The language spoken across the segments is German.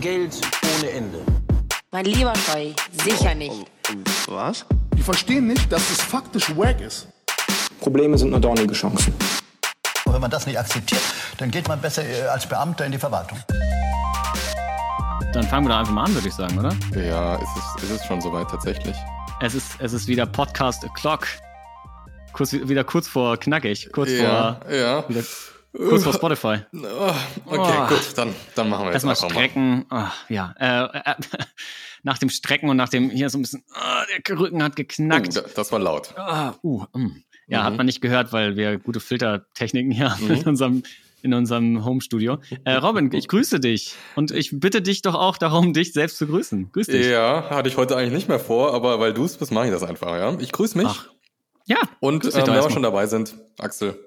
Geld ohne Ende. Mein lieber Scheu, sicher nicht. Was? Die verstehen nicht, dass es faktisch wack ist. Probleme sind nur dornige Chancen. Und wenn man das nicht akzeptiert, dann geht man besser äh, als Beamter in die Verwaltung. Dann fangen wir doch einfach mal an, würde ich sagen, oder? Ja, es ist, es ist schon soweit tatsächlich. Es ist, es ist wieder Podcast O'Clock. Kurz, wieder kurz vor knackig. Kurz Ja, vor. ja. Kurz vor Spotify. Oh, okay, Oh. gut, dann, dann machen wir jetzt Erstmal strecken. Ah, ja. Äh, äh, nach dem Strecken und nach dem hier so ein bisschen. ah, der Rücken hat Oh, geknackt. da- das war laut. Ah, uh, mm. Ja, Mhm. hat man nicht gehört, weil wir gute Filtertechniken hier haben Mhm. in unserem, in unserem Home-Studio. Äh, Robin, ich grüße dich. Und ich bitte dich doch auch darum, dich selbst zu grüßen. Grüß dich. Ja, hatte ich heute eigentlich nicht mehr vor, aber weil du es bist, mache ich das einfach, ja. Ich grüße mich. Ach, Ja, Und ähm, wenn wir schon dabei sind, Axel,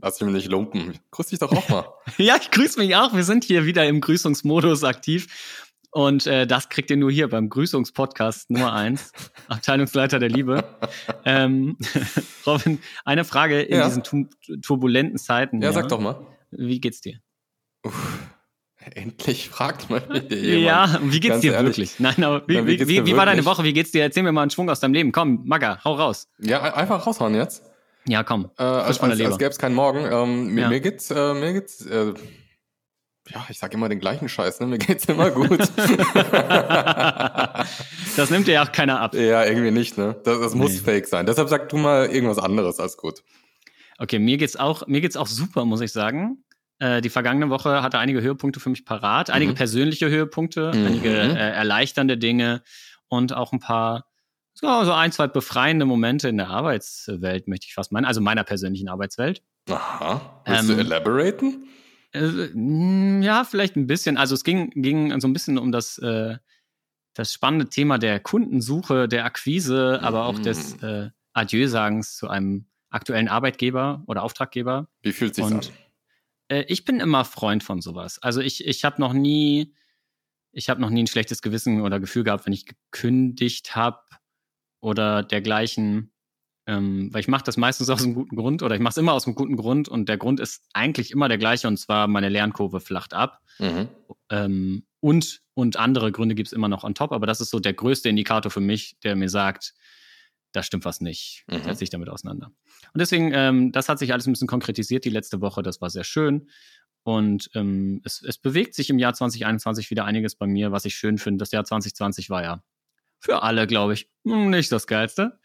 lass mich nicht lumpen. Grüß dich doch auch mal. Ja, ich grüße mich auch. Wir sind hier wieder im Grüßungsmodus aktiv. Und äh, das kriegt ihr nur hier beim Grüßungspodcast Nummer eins, Abteilungsleiter der Liebe. ähm, Robin, eine Frage in Ja. diesen tu turbulenten Zeiten. Ja, sag doch mal. Wie geht's dir? Endlich fragt mal wieder jemand. Ja, wie geht's Ganz dir ehrlich. wirklich? Nein, aber wie, Na, wie wie, wie, war deine? Woche? Wie geht's dir? Erzähl mir mal einen Schwung aus deinem Leben. Komm, Magga, hau raus. Ja, ein- einfach raushauen jetzt. Ja, komm. Äh, als als, als gäbe es keinen Morgen. Ähm, mir, Ja. mir geht's, äh, mir geht's, äh, ja, ich sag immer den gleichen Scheiß, ne? Mir geht's immer gut. das nimmt dir ja auch keiner ab. ja, irgendwie nicht, ne? Das, das muss Nee. fake sein. Deshalb sag du mal irgendwas anderes als gut. Okay, mir geht's auch, mir geht's auch super, muss ich sagen. Äh, die vergangene Woche hatte einige Höhepunkte für mich parat, einige Mhm. persönliche Höhepunkte, Mhm. einige äh, erleichternde Dinge und auch ein paar so, so ein, zwei befreiende Momente in der Arbeitswelt, möchte ich fast meinen, also meiner persönlichen Arbeitswelt. Aha. Willst du Ähm, elaboraten? Äh, mh, ja, vielleicht ein bisschen. Also es ging, ging so ein bisschen um das, äh, das spannende Thema der Kundensuche, der Akquise, aber auch des Mhm. äh, Adieu-Sagens zu einem aktuellen Arbeitgeber oder Auftraggeber. Wie fühlt sich's und- an? Äh, ich bin immer Freund von sowas. Also ich, ich habe noch nie, ich habe noch nie ein schlechtes Gewissen oder Gefühl gehabt, wenn ich gekündigt habe oder dergleichen. Ähm, weil ich mache das meistens aus einem guten Grund oder ich mache es immer aus einem guten Grund und der Grund ist eigentlich immer der gleiche und zwar meine Lernkurve flacht ab. Mhm. Ähm, und, und andere Gründe gibt es immer noch on top, aber das ist so der größte Indikator für mich, der mir sagt, da stimmt was nicht. Mhm. Setz dich damit auseinander. Und deswegen, ähm, das hat sich alles ein bisschen konkretisiert die letzte Woche, das war sehr schön. Und ähm, es, es bewegt sich im Jahr 2021 wieder einiges bei mir, was ich schön finde. Das Jahr 2020 war ja für alle, glaube ich, hm, nicht das Geilste.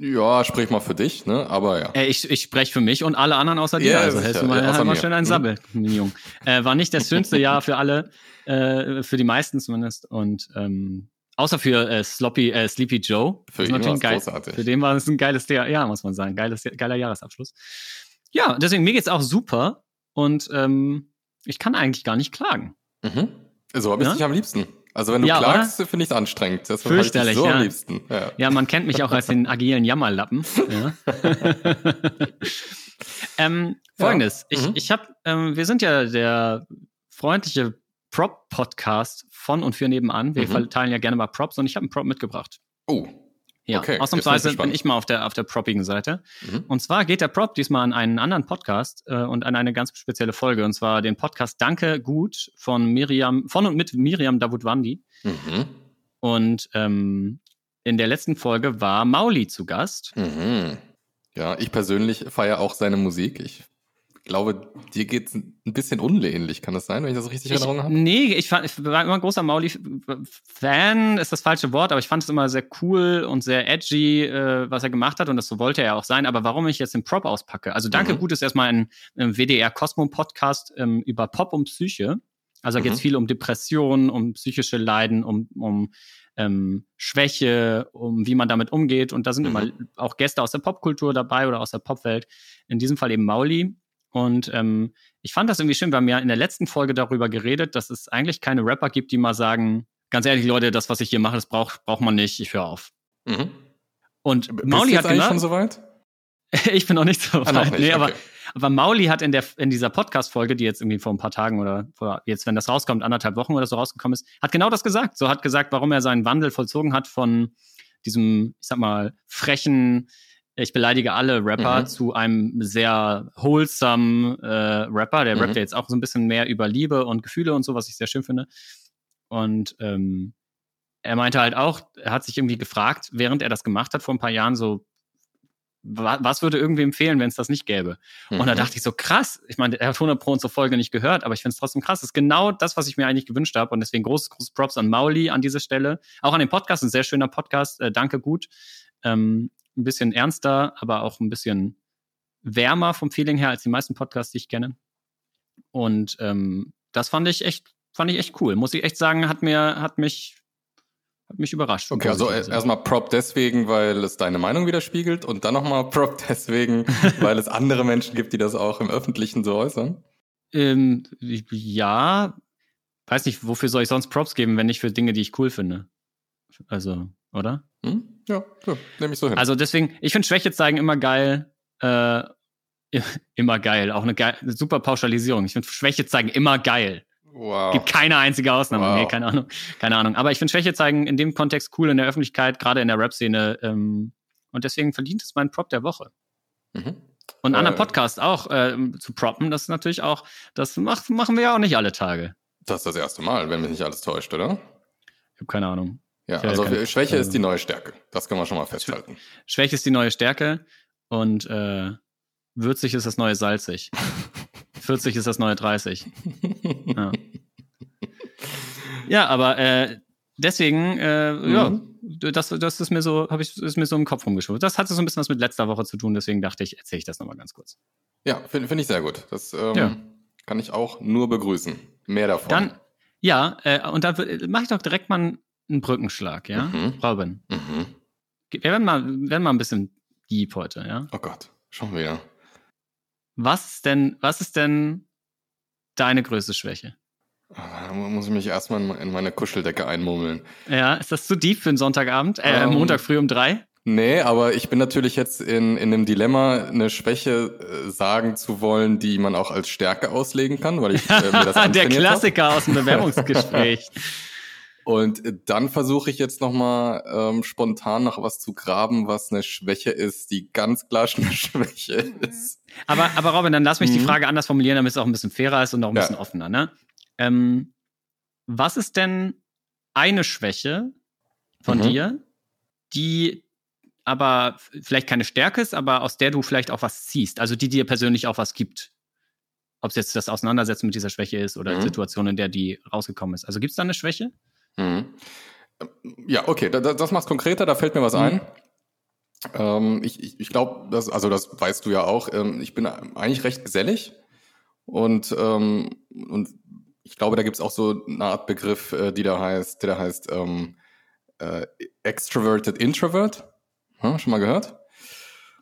Ja, sprich mal für dich, ne? Aber ja. Äh, ich ich spreche für mich und alle anderen außer dir. Ja, also hältst du mal, halt mal schön einen Mhm. Sabbel, Jung. Äh, war nicht das schönste Jahr für alle, äh, für die meisten zumindest. Und ähm, außer für äh, Sloppy, äh, Sleepy Joe. Für ihn natürlich war's geil. großartig. Für den war es ein geiles Jahr, ja, muss man sagen. Geiles, geiler Jahresabschluss. Ja, deswegen, mir geht's auch super. Und ähm, ich kann eigentlich gar nicht klagen. Mhm. So habe ich Ja? dich am liebsten. Also wenn du Ja, klagst, finde ich es anstrengend. Deshalb habe ich Fürchterlich, so ja. am liebsten. Ja. Ja, man kennt mich auch als den agilen Jammerlappen. Ja. ähm, Folgendes, ich, Mhm. ich habe, ähm, wir sind ja der freundliche Prop-Podcast von und für nebenan. Wir Mhm. verteilen ja gerne mal Props und ich habe einen Prop mitgebracht. Oh. Ja, Okay, ausnahmsweise bin ich mal auf der, auf der proppigen Seite. Mhm. Und zwar geht der Prop diesmal an einen anderen Podcast äh, und an eine ganz spezielle Folge. Und zwar den Podcast Danke gut von Miriam, von und mit Miriam Davutwandi. Mhm. Und ähm, in der letzten Folge war Mauli zu Gast. Mhm. Ja, ich persönlich feiere auch seine Musik. Ich glaube, dir geht es ein bisschen unähnlich, kann das sein, wenn ich das richtig in Erinnerung habe? nee, ich, fand, ich war immer ein großer Mauli-Fan, ist das falsche Wort, aber ich fand es immer sehr cool und sehr edgy, äh, was er gemacht hat und das so wollte er auch sein. Aber warum ich jetzt den Prop auspacke? Also Danke Mhm. gut ist erstmal ein, ein WDR Cosmo Podcast ähm, über Pop und Psyche. Also da geht es Mhm. viel um Depressionen, um psychische Leiden, um, um ähm, Schwäche, um wie man damit umgeht. Und da sind Mhm. immer auch Gäste aus der Popkultur dabei oder aus der Popwelt. In diesem Fall eben Mauli. Und ähm, ich fand das irgendwie schön. Wir haben ja in der letzten Folge darüber geredet, dass es eigentlich keine Rapper gibt, die mal sagen, ganz ehrlich, Leute, das, was ich hier mache, das braucht braucht man nicht, ich höre auf. Mhm. Und Mauli hat genau, schon soweit? ich bin noch nicht so Ah, weit. nicht, nee, aber, okay. aber Mauli hat in, der, in dieser Podcast-Folge, die jetzt irgendwie vor ein paar Tagen oder vor, jetzt, wenn das rauskommt, anderthalb Wochen oder so rausgekommen ist, hat genau das gesagt. So hat gesagt, warum er seinen Wandel vollzogen hat von diesem, ich sag mal, frechen, ich beleidige alle Rapper Mhm. zu einem sehr wholesome äh, Rapper. Der Mhm. rappt ja jetzt auch so ein bisschen mehr über Liebe und Gefühle und so, was ich sehr schön finde. Und ähm, er meinte halt auch, er hat sich irgendwie gefragt, während er das gemacht hat vor ein paar Jahren, so, was würde irgendwie empfehlen, wenn es das nicht gäbe? Mhm. Und da dachte ich so, krass, ich meine, er hat 100 Pro unsere Folge nicht gehört, aber ich finde es trotzdem krass. Das ist genau das, was ich mir eigentlich gewünscht habe. Und deswegen großes, großes Props an Mauli an dieser Stelle. Auch an den Podcast, ein sehr schöner Podcast. Äh, danke, gut. Ähm, ein bisschen ernster, aber auch ein bisschen wärmer vom Feeling her als die meisten Podcasts, die ich kenne. Und ähm, das fand ich echt, fand ich echt cool. Muss ich echt sagen, hat mir, hat mich, hat mich überrascht. Okay, also erstmal Prop deswegen, weil es deine Meinung widerspiegelt und dann nochmal Prop deswegen, weil es andere Menschen gibt, die das auch im Öffentlichen so äußern. Ähm, ja, weiß nicht, wofür soll ich sonst Props geben, wenn nicht für Dinge, die ich cool finde? Also, oder? Hm? Ja, so, nehme ich so hin. Also deswegen, ich finde Schwäche zeigen immer geil. Äh, immer geil. Auch eine, geil, eine super Pauschalisierung. Ich finde Schwäche zeigen immer geil. Wow. Gibt keine einzige Ausnahme. Wow. Nee, keine Ahnung. Keine Ahnung. Aber ich finde Schwäche zeigen in dem Kontext cool in der Öffentlichkeit, gerade in der Rap-Szene. Ähm, und deswegen verdient es meinen Prop der Woche. Mhm. Und an äh, Podcast auch äh, zu proppen, das ist natürlich auch, das macht, machen wir ja auch nicht alle Tage. Das ist das erste Mal, wenn mich nicht alles täuscht, oder? Ich habe keine Ahnung. Ja, also keine, Schwäche ist die neue Stärke. Das kann man schon mal festhalten. Schwäche ist die neue Stärke und äh, würzig ist das neue salzig. 40 ist das neue 30. Ja, ja aber äh, deswegen, äh, mhm. ja, das, das ist mir so, habe ich, ist mir so im Kopf rumgeschwurbelt. Das hatte so ein bisschen was mit letzter Woche zu tun, deswegen dachte ich, erzähle ich das nochmal ganz kurz. Ja, finde find ich sehr gut. Das ähm, ja. kann ich auch nur begrüßen. Mehr davon. Dann, ja, äh, und dann mache ich doch direkt mal einen, einen Brückenschlag, ja? Mhm. Robin. Mhm. Wir werden mal, werden mal ein bisschen deep heute, ja? Oh Gott, schon wieder. Was ist denn, was ist denn deine größte Schwäche? Da muss ich mich erstmal in meine Kuscheldecke einmummeln. Ja, ist das zu deep für einen Sonntagabend? Äh, um, ähm, Montag früh um drei? Nee, aber ich bin natürlich jetzt in, in einem Dilemma, eine Schwäche äh, sagen zu wollen, die man auch als Stärke auslegen kann, weil ich äh, mir das Der Klassiker hab. aus dem Bewerbungsgespräch. Und dann versuche ich jetzt nochmal ähm, spontan nach was zu graben, was eine Schwäche ist, die ganz klar schon eine Schwäche ist. Aber, aber Robin, dann lass mich mhm. die Frage anders formulieren, damit es auch ein bisschen fairer ist und auch ein ja. bisschen offener. Ne? Ähm, was ist denn eine Schwäche von mhm. dir, die aber vielleicht keine Stärke ist, aber aus der du vielleicht auch was ziehst, also die dir persönlich auch was gibt? Ob es jetzt das Auseinandersetzen mit dieser Schwäche ist oder mhm. die Situation, in der die rausgekommen ist. Also gibt es da eine Schwäche? Mhm. Ja, okay, das, das macht konkreter, da fällt mir was mhm. ein. Ähm, ich ich, ich glaube, das, also das weißt du ja auch, ähm, ich bin eigentlich recht gesellig und, ähm, und ich glaube, da gibt es auch so eine Art Begriff, äh, die da heißt, der da heißt ähm, äh, Extroverted Introvert. Hm, schon mal gehört?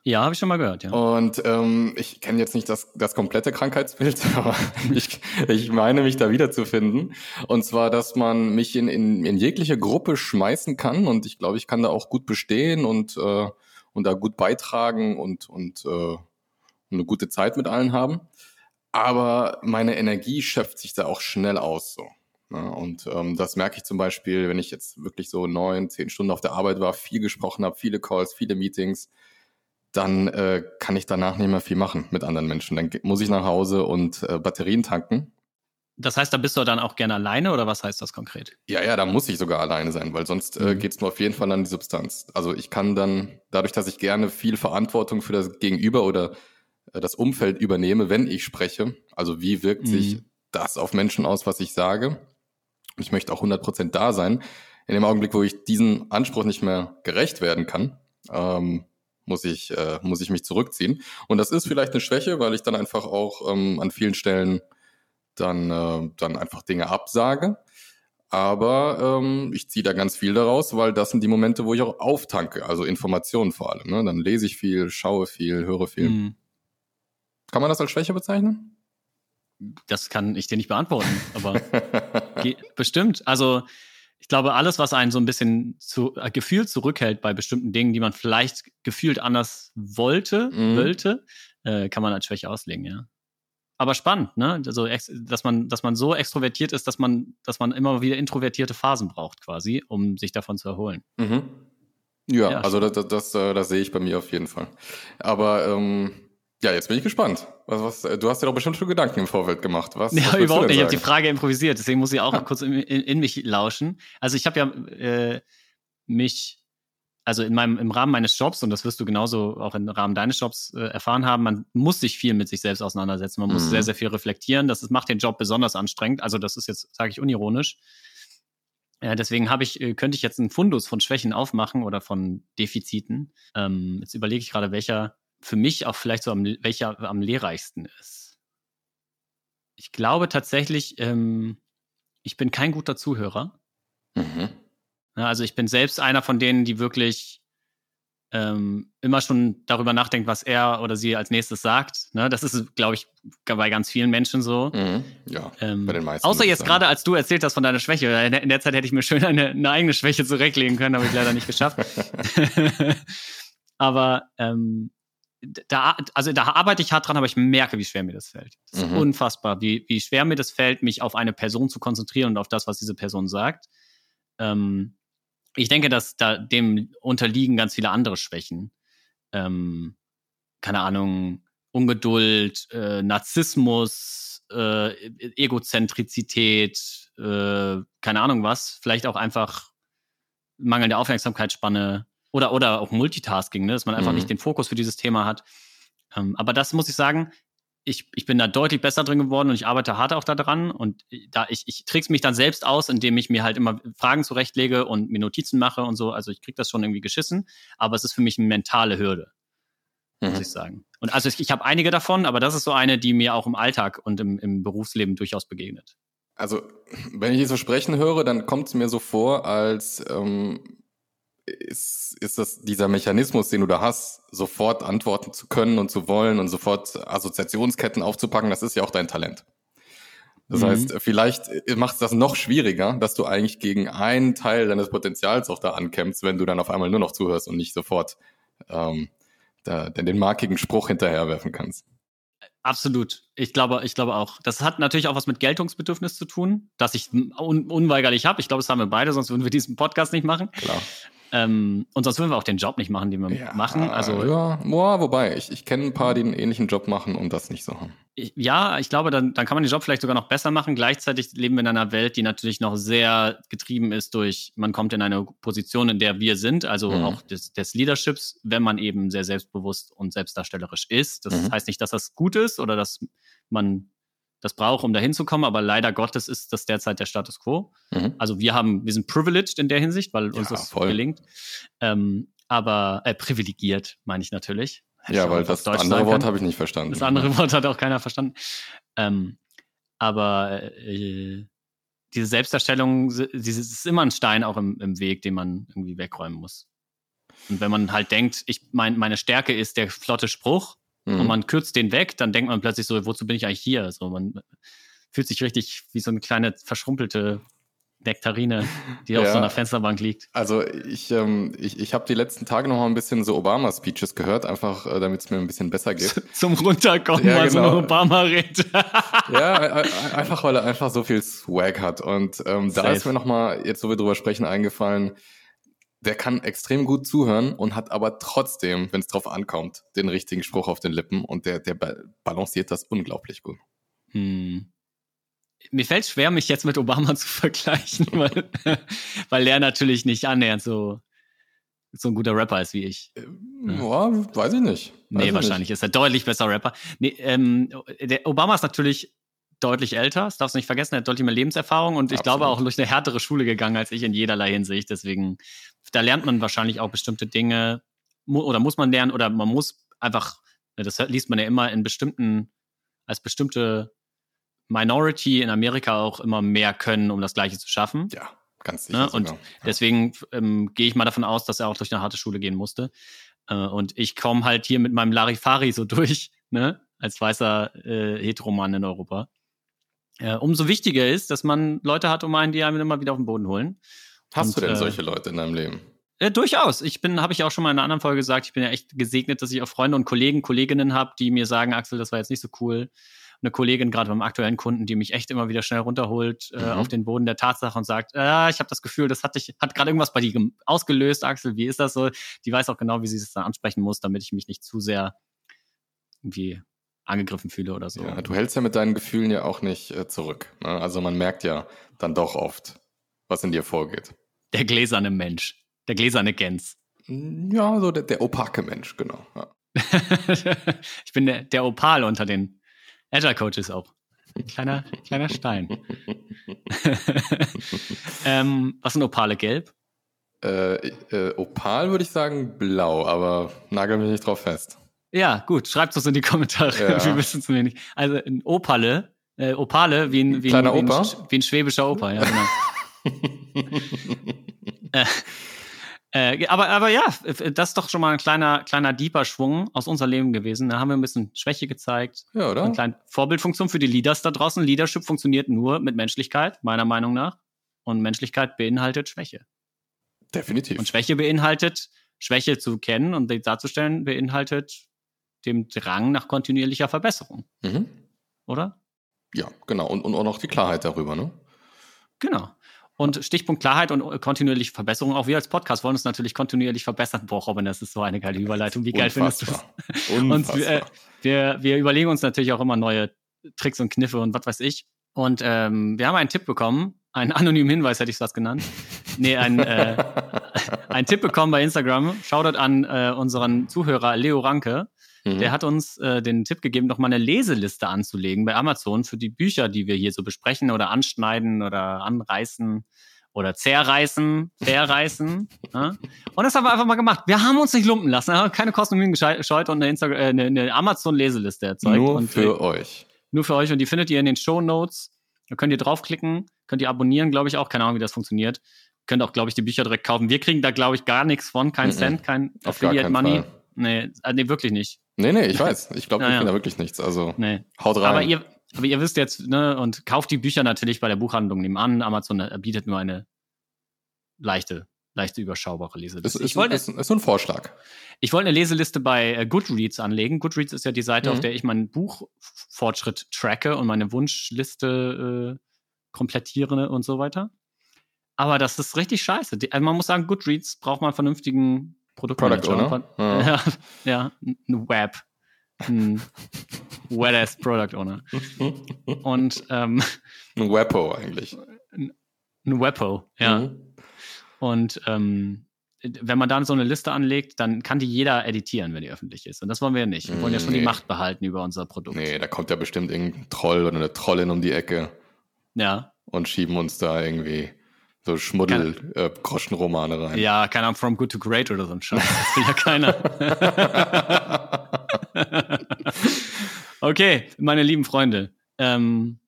Ja, habe ich schon mal gehört, ja. Und ähm, ich kenne jetzt nicht das, das komplette Krankheitsbild, aber ich, ich meine mich da wiederzufinden. Und zwar, dass man mich in, in, in jegliche Gruppe schmeißen kann und ich glaube, ich kann da auch gut bestehen und, äh, und da gut beitragen und, und äh, eine gute Zeit mit allen haben. Aber meine Energie schöpft sich da auch schnell aus so. Ja, ne? und ähm, das merke ich zum Beispiel, wenn ich jetzt wirklich so neun, zehn Stunden auf der Arbeit war, viel gesprochen habe, viele Calls, viele Meetings, dann äh, kann ich danach nicht mehr viel machen mit anderen Menschen. Dann muss ich nach Hause und äh, Batterien tanken. Das heißt, da bist du dann auch gerne alleine oder was heißt das konkret? Ja, ja, da muss ich sogar alleine sein, weil sonst äh, mhm. geht es mir auf jeden Fall an die Substanz. Also ich kann dann, dadurch, dass ich gerne viel Verantwortung für das Gegenüber oder äh, das Umfeld übernehme, wenn ich spreche, also wie wirkt mhm. sich das auf Menschen aus, was ich sage. Ich möchte auch 100% da sein. In dem Augenblick, wo ich diesem Anspruch nicht mehr gerecht werden kann, ähm, muss ich, äh, muss ich mich zurückziehen. Und das ist vielleicht eine Schwäche, weil ich dann einfach auch ähm, an vielen Stellen dann, äh, dann einfach Dinge absage. Aber ähm, ich ziehe da ganz viel daraus, weil das sind die Momente, wo ich auch auftanke, also Informationen vor allem. Ne? Dann lese ich viel, schaue viel, höre viel. Mhm. Kann man das als Schwäche bezeichnen? Das kann ich dir nicht beantworten, aber bestimmt. Also ich glaube, alles, was einen so ein bisschen zu, äh, gefühlt zurückhält bei bestimmten Dingen, die man vielleicht gefühlt anders wollte, mhm. wollte, äh, kann man als Schwäche auslegen, ja. Aber spannend, ne? Also, dass man, dass man so extrovertiert ist, dass man, dass man immer wieder introvertierte Phasen braucht, quasi, um sich davon zu erholen. Mhm. Ja, ja, also das, das, das, äh, das sehe ich bei mir auf jeden Fall. Aber ähm, Ja, jetzt bin ich gespannt. Was, was, äh, du hast dir doch bestimmt schon Gedanken im Vorfeld gemacht. Was, ja, was überhaupt nicht. Ich habe die Frage improvisiert, deswegen muss ich auch kurz in, in, in, mich lauschen. Also ich habe ja äh, mich, also in meinem, im Rahmen meines Jobs, und das wirst du genauso auch im Rahmen deines Jobs äh, erfahren haben, man muss sich viel mit sich selbst auseinandersetzen. Man muss mhm. sehr, sehr viel reflektieren. Das ist, macht den Job besonders anstrengend. Also das ist jetzt, sage ich unironisch. Ja, deswegen habe ich, äh, könnte ich jetzt einen Fundus von Schwächen aufmachen oder von Defiziten. Ähm, jetzt überlege ich gerade, welcher für mich auch vielleicht so am, welcher am lehrreichsten ist. Ich glaube tatsächlich, ähm, ich bin kein guter Zuhörer. Mhm. also ich bin selbst einer von denen, die wirklich ähm, immer schon darüber nachdenkt, was er oder sie als nächstes sagt. Ne? Das ist, glaube ich, bei ganz vielen Menschen so. Mhm. Ja, ähm, bei den meisten. Außer jetzt gerade, als du erzählt hast von deiner Schwäche. In der Zeit hätte ich mir schön eine, eine eigene Schwäche zurechtlegen können, habe ich leider nicht geschafft. Aber ähm, da, also da arbeite ich hart dran, aber ich merke, wie schwer mir das fällt. Das ist mhm. unfassbar, wie, wie schwer mir das fällt, mich auf eine Person zu konzentrieren und auf das, was diese Person sagt. Ähm, ich denke, dass da dem unterliegen ganz viele andere Schwächen. Ähm, keine Ahnung, Ungeduld, äh, Narzissmus, äh, Egozentrizität, äh, keine Ahnung was, vielleicht auch einfach mangelnde Aufmerksamkeitsspanne, oder, oder auch Multitasking, ne? dass man einfach mhm. nicht den Fokus für dieses Thema hat. Ähm, aber das muss ich sagen, ich, ich bin da deutlich besser drin geworden und ich arbeite hart auch daran. Und da ich, ich trick's mich dann selbst aus, indem ich mir halt immer Fragen zurechtlege und mir Notizen mache und so. Also ich krieg das schon irgendwie geschissen, aber es ist für mich eine mentale Hürde, mhm. muss ich sagen. Und also ich, ich habe einige davon, aber das ist so eine, die mir auch im Alltag und im, im Berufsleben durchaus begegnet. Also, wenn ich dich so sprechen höre, dann kommt es mir so vor, als ähm, ist, ist das dieser Mechanismus, den du da hast, sofort antworten zu können und zu wollen und sofort Assoziationsketten aufzupacken, das ist ja auch dein Talent. Das mhm. heißt, vielleicht macht es das noch schwieriger, dass du eigentlich gegen einen Teil deines Potenzials auch da ankämpfst, wenn du dann auf einmal nur noch zuhörst und nicht sofort ähm, da, den markigen Spruch hinterherwerfen kannst. Absolut. Ich glaube, ich glaube auch. Das hat natürlich auch was mit Geltungsbedürfnis zu tun, das ich un unweigerlich habe. Ich glaube, das haben wir beide, sonst würden wir diesen Podcast nicht machen. Klar. Ähm, und sonst würden wir auch den Job nicht machen, den wir ja, machen. Also, ja, boah, wobei, ich, ich kenne ein paar, die einen ähnlichen Job machen und das nicht so haben. Ich, ja, ich glaube, dann, dann kann man den Job vielleicht sogar noch besser machen. Gleichzeitig leben wir in einer Welt, die natürlich noch sehr getrieben ist durch, man kommt in eine Position, in der wir sind, also mhm. auch des, des Leaderships, wenn man eben sehr selbstbewusst und selbstdarstellerisch ist. Das mhm. heißt nicht, dass das gut ist oder dass man das braucht, um dahin zu kommen, aber leider Gottes ist das derzeit der Status quo. Mhm. Also wir haben, wir sind privileged in der Hinsicht, weil uns das voll. gelingt. Ähm, aber äh, privilegiert, meine ich natürlich. Hätte ja, weil das andere Wort habe ich nicht verstanden. Das andere Wort hat auch keiner verstanden. Ähm, aber äh, diese Selbstdarstellung, dieses ist immer ein Stein auch im, im Weg, den man irgendwie wegräumen muss. Und wenn man halt denkt, ich mein, meine Stärke ist der flotte Spruch, mhm. und man kürzt den weg, dann denkt man plötzlich so, wozu bin ich eigentlich hier? So, man fühlt sich richtig wie so eine kleine verschrumpelte Nektarine, die ja, auf so einer Fensterbank liegt. Also ich, ähm, ich, ich habe die letzten Tage noch mal ein bisschen so Obama-Speeches gehört, einfach äh, damit es mir ein bisschen besser geht. Zum Runterkommen, ja, weil genau. so Obama redet. ja, einfach weil er einfach so viel Swag hat. Und ähm, da ist mir noch mal, jetzt wo wir drüber sprechen, eingefallen, der kann extrem gut zuhören und hat aber trotzdem, wenn es drauf ankommt, den richtigen Spruch auf den Lippen und der, der balanciert das unglaublich gut. Hm. Mir fällt es schwer, mich jetzt mit Obama zu vergleichen, weil, weil er natürlich nicht annähernd so, so ein guter Rapper ist wie ich. Äh, ja, weiß ich nicht. Weiß nee, wahrscheinlich nicht. ist er deutlich besser Rapper. Nee, ähm, der Obama ist natürlich deutlich älter, das darfst du nicht vergessen, er hat deutlich mehr Lebenserfahrung und ich glaube auch durch eine härtere Schule gegangen als ich in jederlei Hinsicht. Deswegen, da lernt man wahrscheinlich auch bestimmte Dinge oder muss man lernen oder man muss einfach, ne, das liest man ja immer in bestimmten, als bestimmte Minority in Amerika auch immer mehr können, um das Gleiche zu schaffen. Ja, ganz sicher. Ne? Und ja. deswegen ähm, gehe ich mal davon aus, dass er auch durch eine harte Schule gehen musste. Äh, und ich komme halt hier mit meinem Larifari so durch, ne? als weißer äh, Heteroman in Europa äh, umso wichtiger ist, dass man Leute hat um einen, die einem immer wieder auf den Boden holen. Hast Und, du denn äh, solche Leute in deinem Leben? Ja, durchaus. Ich bin, habe ich auch schon mal in einer anderen Folge gesagt, ich bin ja echt gesegnet, dass ich auch Freunde und Kollegen, Kolleginnen habe, die mir sagen, Axel, das war jetzt nicht so cool. Eine Kollegin, gerade beim aktuellen Kunden, die mich echt immer wieder schnell runterholt äh, mhm. auf den Boden der Tatsache und sagt, äh, ich habe das Gefühl, das hat dich, hat gerade irgendwas bei dir ausgelöst, Axel. Wie ist das so? Die weiß auch genau, wie sie es dann ansprechen muss, damit ich mich nicht zu sehr irgendwie angegriffen fühle oder so. Ja, du hältst ja mit deinen Gefühlen ja auch nicht äh, zurück. Ne? Also man merkt ja dann doch oft, was in dir vorgeht. Der gläserne Mensch, der gläserne Gens. Ja, so der, der opake Mensch, genau. Ja. ich bin der, der Opal unter den Agile Coaches auch. Kleiner, kleiner Stein. ähm, was sind Opale? Gelb? Äh, äh, Opal würde ich sagen blau, aber nagel mich nicht drauf fest. Ja, gut, schreibt es in die Kommentare. Ja. Wir wissen es nicht. Also ein Opale, äh, Opale wie ein, wie, ein, wie, ein, wie ein schwäbischer Opa, ja, genau. äh, äh, aber, aber ja, das ist doch schon mal ein kleiner, kleiner deeper Schwung aus unserem Leben gewesen. Da haben wir ein bisschen Schwäche gezeigt. Ja, oder? Eine kleine Vorbildfunktion für die Leaders da draußen. Leadership funktioniert nur mit Menschlichkeit, meiner Meinung nach. Und Menschlichkeit beinhaltet Schwäche. Definitiv. Und Schwäche beinhaltet, Schwäche zu kennen und darzustellen, beinhaltet dem Drang nach kontinuierlicher Verbesserung, Mhm. oder? Ja, genau. Und, und auch noch die Klarheit darüber, ne? Genau. Und Stichpunkt Klarheit und kontinuierliche Verbesserung. Auch wir als Podcast wollen uns natürlich kontinuierlich verbessern. Boah, Robin, das ist so eine geile Überleitung. Wie geil findest du das? Unfassbar. Und Unfassbar. wir, wir, überlegen uns natürlich auch immer neue Tricks und Kniffe und was weiß ich. Und ähm, wir haben einen Tipp bekommen, einen anonymen Hinweis hätte ich das genannt. Nee, ein, äh, einen Tipp bekommen bei Instagram. Shoutout an äh, unseren Zuhörer Leo Ranke. Mhm. Der hat uns äh, den Tipp gegeben, noch mal eine Leseliste anzulegen bei Amazon für die Bücher, die wir hier so besprechen oder anschneiden oder anreißen oder zerreißen, verreißen. ne? Und das haben wir einfach mal gemacht. Wir haben uns nicht lumpen lassen, haben keine Kosten und Mühen gescheut und eine, äh, eine, eine Amazon-Leseliste erzeugt. Nur und, für äh, euch. nur für euch und die findet ihr in den Show Notes. Da könnt ihr draufklicken, könnt ihr abonnieren, glaube ich auch. Keine Ahnung, wie das funktioniert. Könnt auch, glaube ich, die Bücher direkt kaufen. Wir kriegen da, glaube ich, gar nichts von, kein Mhm. Cent, kein Affiliate Money. Fall. Nee, äh, nee, wirklich nicht. Nee, nee, ich weiß. Ich glaube, Ja, wir ja. da wirklich nichts. Also Nee. haut rein. Aber ihr, aber ihr wisst jetzt, ne, und kauft die Bücher natürlich bei der Buchhandlung nebenan. Amazon äh, bietet nur eine leichte, leichte überschaubare ist, Leseliste. ist, ich wollte, ist, ist so ein Vorschlag. ich wollte eine Leseliste bei äh, Goodreads anlegen. Goodreads ist ja die Seite, Mhm. auf der ich meinen Buchfortschritt tracke und meine Wunschliste äh, komplettiere und so weiter. Aber das ist richtig scheiße. Die, also man muss sagen, Goodreads braucht man einen vernünftigen Produktmanager. Product Owner? Ja, Ja. ja, ein Web. Ein Wet-ass Product Owner. Und ähm, Ein Wepo eigentlich. ein Wepo, ja. Mhm. Und ähm, wenn man dann so eine Liste anlegt, dann kann die jeder editieren, wenn die öffentlich ist. Und das wollen wir ja nicht. Wir wollen ja schon die Nee. Macht behalten über unser Produkt. Nee, da kommt ja bestimmt irgendein Troll oder eine Trollin um die Ecke Ja. und schieben uns da irgendwie so Schmuddel, äh, rein. Ja, keine Ahnung, From Good to Great oder so ein Scheiß. Das will ja keiner. okay, meine lieben Freunde. Ähm,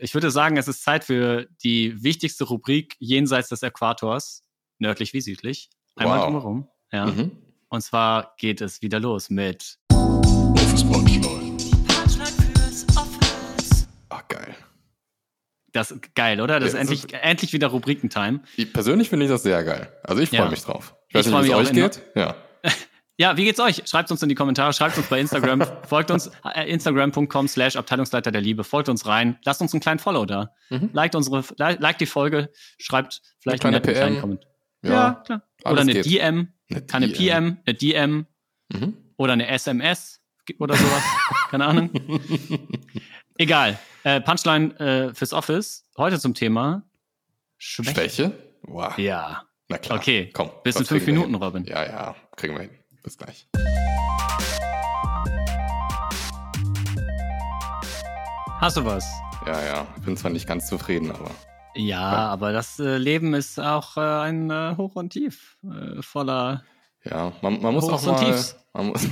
ich würde sagen, es ist Zeit für die wichtigste Rubrik jenseits des Äquators, nördlich wie südlich. Einmal Wow. drumherum. Ja. Mhm. Und zwar geht es wieder los mit Ach, geil. Das ist geil, oder? Das Ja, ist endlich, endlich wieder Rubrikentime. Ich, persönlich finde ich das sehr geil. Also ich freue Ja. mich drauf. Ich weiß Ich nicht, wie es euch geht. Ja. Ja, wie geht's euch? Schreibt uns in die Kommentare, schreibt uns bei Instagram, folgt uns äh, instagram.com slash Abteilungsleiter der Liebe, folgt uns rein, lasst uns einen kleinen Follow da. Mhm. Liked unsere, li- liked die Folge, schreibt vielleicht Eine einen kleine kleinen. Kommentar. Ja, klar. alles Oder eine geht. DM, Eine keine DM. PM, eine DM Mhm. oder eine SMS oder sowas. Keine Ahnung. Egal. Äh, Punchline äh, fürs Office. Heute zum Thema Schwäche. Schwäche? Wow. Ja. Na klar. Okay. Komm. Bis in fünf Minuten. Robin. Ja, ja. Kriegen wir hin. Bis gleich. Hast du was? Ja, ja. Bin zwar nicht ganz zufrieden, aber. Ja, aber das äh, Leben ist auch äh, ein äh, Hoch und Tief äh, voller. Ja, man, man muss Hochs auch mal, man muss,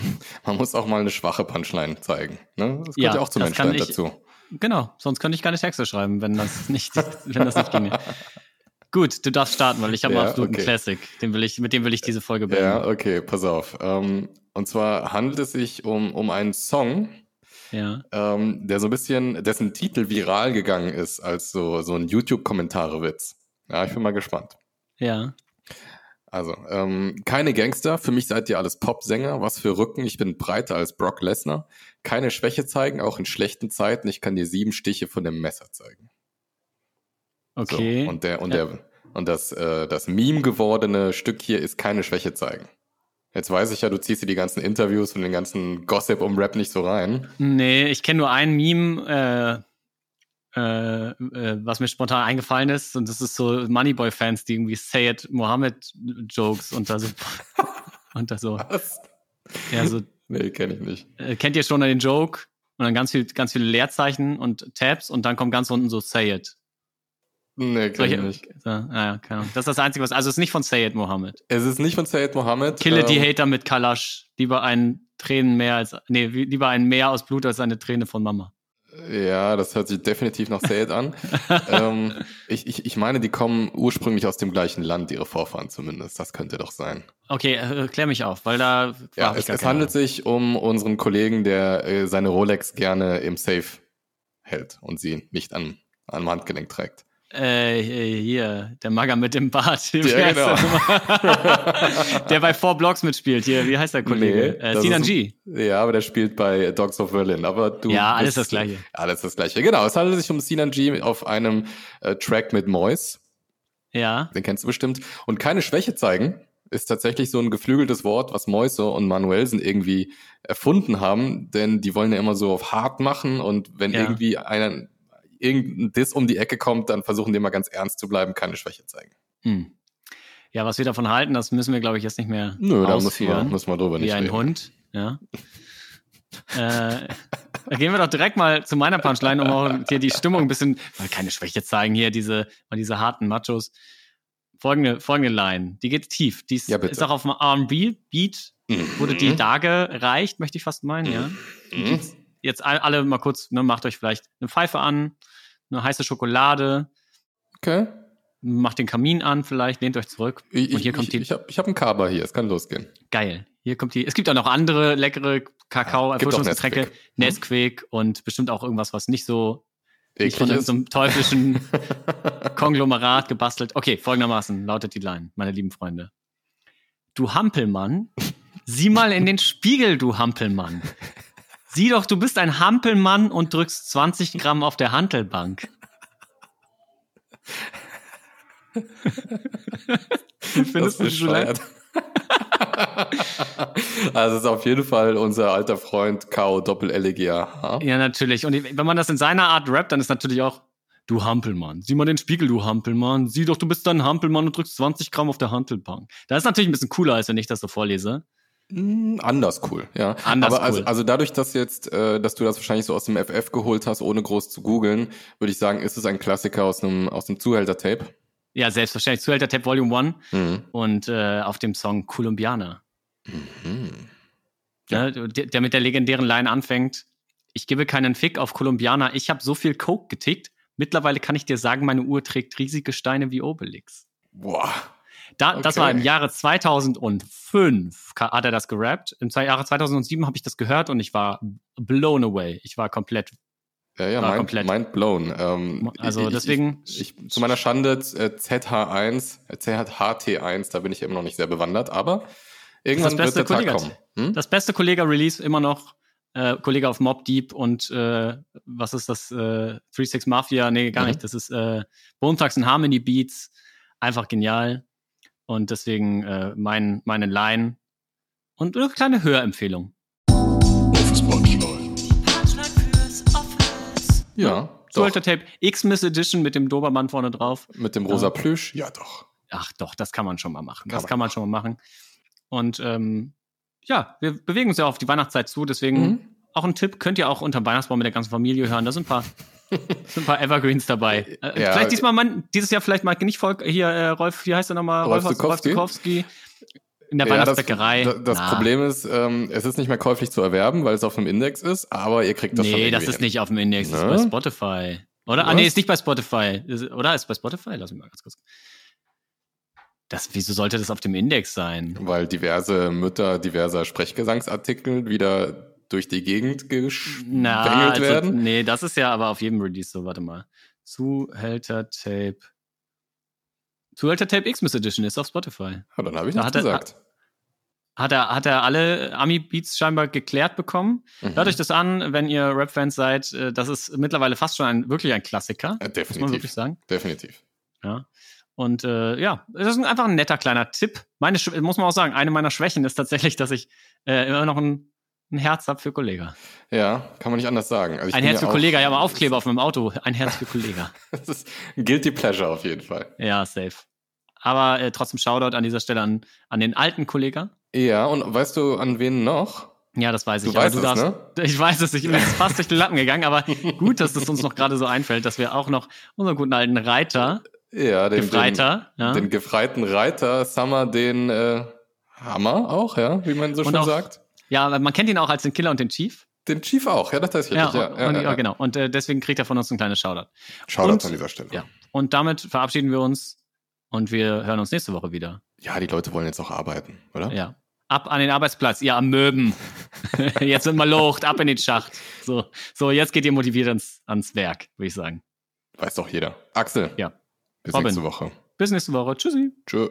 man muss auch mal eine schwache Punchline zeigen. Ne? Das gehört Ja, ja, auch zum Menschsein dazu. Genau, sonst könnte ich keine Texte schreiben, wenn das nicht, wenn das nicht ginge. Gut, du darfst starten, weil ich habe Ja, einen absoluten okay. Classic. Den will ich, mit dem will ich diese Folge beenden. Ja, okay, pass auf. Ähm, und zwar handelt es sich um, um einen Song, Ja. ähm, der so ein bisschen, dessen Titel viral gegangen ist als so, so ein YouTube-Kommentare-Witz. Ja, ich bin mal gespannt. Ja. Also, ähm, keine Gangster, für mich seid ihr alles Popsänger, was für Rücken, ich bin breiter als Brock Lesnar. Keine Schwäche zeigen, auch in schlechten Zeiten, ich kann dir sieben Stiche von dem Messer zeigen. Okay. So, und der, und Ja. der, und das, äh, das Meme gewordene Stück hier ist keine Schwäche zeigen. Jetzt weiß ich ja, du ziehst dir die ganzen Interviews und den ganzen Gossip um Rap nicht so rein. Nee, ich kenne nur ein Meme, äh, äh, äh, was mir spontan eingefallen ist. Und das ist so Moneyboy-Fans, die irgendwie Say It Mohammed-Jokes unter so. unter so. Was? Ja, so. Nee, kenne ich nicht. Äh, kennt ihr schon den Joke? Und dann ganz, viel, ganz viele Leerzeichen und Tabs und dann kommt ganz unten so Say It. Nee, kenn Solche, ich nicht. So, ah, ja, keine Ahnung. Das ist das Einzige, was. Also, es ist nicht von Sayed Mohammed. Es ist nicht von Said Mohammed. Kille die ähm, Hater mit Kalash. Lieber ein Tränen mehr als. Nee, lieber ein Meer aus Blut als eine Träne von Mama. Ja, das hört sich definitiv nach Said an. ähm, ich, ich, ich meine, die kommen ursprünglich aus dem gleichen Land, ihre Vorfahren zumindest. Das könnte doch sein. Okay, äh, klär mich auf, weil da. Ja, es, es handelt sich um unseren Kollegen, der äh, seine Rolex gerne im Safe hält und sie nicht an, am Handgelenk trägt. Äh, hier, der Magger mit dem Bart. Ja, genau. der bei Four Blocks mitspielt. Hier, wie heißt der Kollege? äh, das Sinan G. Ja, aber der spielt bei Dogs of Berlin. Aber du Ja, alles bist- das Gleiche. Alles das Gleiche. Genau, es handelt sich um Sinan G auf einem äh, Track mit Mois. Ja. Den kennst du bestimmt. Und keine Schwäche zeigen ist tatsächlich so ein geflügeltes Wort, was Moise und Manuelsen irgendwie erfunden haben, denn die wollen ja immer so auf hart machen und wenn Ja. irgendwie einer irgendein Diss um die Ecke kommt, dann versuchen die immer ganz ernst zu bleiben, keine Schwäche zeigen. Hm. Ja, was wir davon halten, das müssen wir, glaube ich, jetzt nicht mehr Nö, da müssen wir, ausführen. müssen wir drüber wie nicht ein reden. Hund, ja. äh, da gehen wir doch direkt mal zu meiner Punchline, um auch hier die Stimmung ein bisschen, weil keine Schwäche zeigen hier, diese, mal diese harten Machos. Folgende, folgende Line, die geht tief. Die ist, Ja, ist auch auf dem R&B-Beat, wurde die da gereicht, möchte ich fast meinen, ja. Mhm. Jetzt all- alle mal kurz, ne, macht euch vielleicht eine Pfeife an, eine heiße Schokolade, Okay. macht den Kamin an vielleicht, lehnt euch zurück. Ich, und hier kommt ich, die, ich habe ich hab einen Kaba hier, es kann losgehen. Geil. Hier kommt die. Es gibt auch noch andere leckere Kakao, Ja, gibt auch Erfrischungsgetränke, Nesquik. Nesquik und bestimmt auch irgendwas, was nicht so nicht von so einem teuflischen Konglomerat gebastelt. Okay, folgendermaßen lautet die Line, meine lieben Freunde. Du Hampelmann, sieh mal in den Spiegel, du Hampelmann. Sieh doch, du bist ein Hampelmann und drückst 20 Gramm auf der Hantelbank. Findest du diese Line? bescheuert. also es ist auf jeden Fall unser alter Freund K.O. Doppel-L-E-G-A. Ja, natürlich. Und wenn man das in seiner Art rappt, dann ist natürlich auch, du Hampelmann, sieh mal den Spiegel, du Hampelmann. Sieh doch, du bist dann Hampelmann und drückst 20 Gramm auf der Hantelbank. Das ist natürlich ein bisschen cooler, als wenn ich das so vorlese. Mm, Anders cool, ja. Anders Aber also, cool. also dadurch, dass jetzt, äh, dass du das wahrscheinlich so aus dem FF geholt hast, ohne groß zu googeln, würde ich sagen, ist es ein Klassiker aus einem aus dem Zuhälter-Tape. Ja, selbstverständlich. Zuhälter Tape Volume 1 Mhm. und äh, auf dem Song Columbiana. Mhm. Ja. der, der mit der legendären Line anfängt. Ich gebe keinen Fick auf Columbiana. Ich habe so viel Coke getickt. Mittlerweile kann ich dir sagen, meine Uhr trägt riesige Steine wie Obelix. Boah. Da, Das Okay. war im Jahre 2005 ka- hat er das gerappt. Im Jahre 2007 habe ich das gehört und ich war blown away. Ich war komplett. Ja, ja, mind, komplett. mind blown. Ähm, Also ich- deswegen- Ich, ich, zu meiner Schande, äh, ZH1, äh, ZHT1, da bin ich immer noch nicht sehr bewandert, aber irgendwann Das wird der beste Tag Kollege. kommen. Hm? Das beste Kollega-Release immer noch. Äh, Kollege auf Mob Deep und äh, was ist das? Äh, 36 Mafia? Nee, gar Mhm. nicht. Das ist äh, Bone Thugs and Harmony Beats. Einfach genial. Und deswegen äh, mein, meine Line. Und eine kleine Hörempfehlung. Ja, So doch. alter Tape. X-Miss Edition mit dem Dobermann vorne drauf. Mit dem rosa Plüsch? Ja, doch. Ach doch, das kann man schon mal machen. Kann das man kann man schon mal machen. Und ähm, ja, wir bewegen uns ja auf die Weihnachtszeit zu, deswegen Mhm. auch ein Tipp, könnt ihr auch unter Weihnachtsbaum mit der ganzen Familie hören. Da sind ein paar, sind ein paar Evergreens dabei. Äh, Ja. vielleicht diesmal mal, dieses Jahr vielleicht mal nicht Volk, hier, äh, Rolf, wie heißt er nochmal? Rolf Rolf Zukowski? In der Ja, das, Weihnachtsbäckerei. das, das Na, Problem ist, ähm, es ist nicht mehr käuflich zu erwerben, weil es auf dem Index ist, aber ihr kriegt das schon Nee, das ist hin. nicht auf dem Index, das ist Ne? bei Spotify. Oder? Ah, Was? nee, ist nicht bei Spotify. Ist, oder? Ist bei Spotify? Lass mich mal ganz kurz. Das, wieso sollte das auf dem Index sein? Weil diverse Mütter diverser Sprechgesangsartikel wieder durch die Gegend gespengelt Na, also, werden. nee, das ist ja aber auf jedem Release so. Warte mal. Zuhälter-Tape. Zuhälter-Tape Xmas Edition ist auf Spotify. Ja, dann habe ich Da nichts hat er- gesagt. Hat er, hat er alle Ami-Beats scheinbar geklärt bekommen? Mhm. Hört euch das an, wenn ihr Rap-Fans seid. äh, Das ist mittlerweile fast schon ein, wirklich ein Klassiker. Ja, Muss man definitiv. wirklich sagen. Definitiv. Ja. Und äh, ja, das ist einfach ein netter kleiner Tipp. Meine, muss man auch sagen, eine meiner Schwächen ist tatsächlich, dass ich äh, immer noch ein, ein Herz habe für Kollega. Ja, kann man nicht anders sagen. Also ein Herz für Kollega, ja, mal Aufkleber auf meinem Auto. Ein Herz für Kollega. das ist ein Guilty Pleasure auf jeden Fall. Ja, safe. Aber äh, trotzdem Shoutout an dieser Stelle an, an den alten Kollegen. Ja, und weißt du, an wen noch? Ja, das weiß ich. Du weißt du es, darfst, ne? Ich weiß es, ich bin fast durch die Lappen gegangen, aber gut, dass es uns noch gerade so einfällt, dass wir auch noch unseren guten alten Reiter, ja, den, Gefreiter, den, ja. den gefreiten Reiter, Summer, den äh, Hammer auch, ja, wie man so schön auch, sagt. Ja, man kennt ihn auch als den Killer und den Chief. Den Chief auch, ja, das ist richtig. Ja, ja, und, ja, ja, genau. Und äh, deswegen kriegt er von uns ein kleines Shoutout. Shoutout und, an dieser Stelle. Ja. Und damit verabschieden wir uns und wir hören uns nächste Woche wieder. Ja, die Leute wollen jetzt auch arbeiten, oder? Ja. Ab an den Arbeitsplatz, ihr am Möben. jetzt sind wir locht, ab in den Schacht. So, so jetzt geht ihr motiviert ans, ans Werk, würde ich sagen. Weiß doch jeder. Axel. Ja. Bis Robin. nächste Woche. Bis nächste Woche. Tschüssi. Tschö.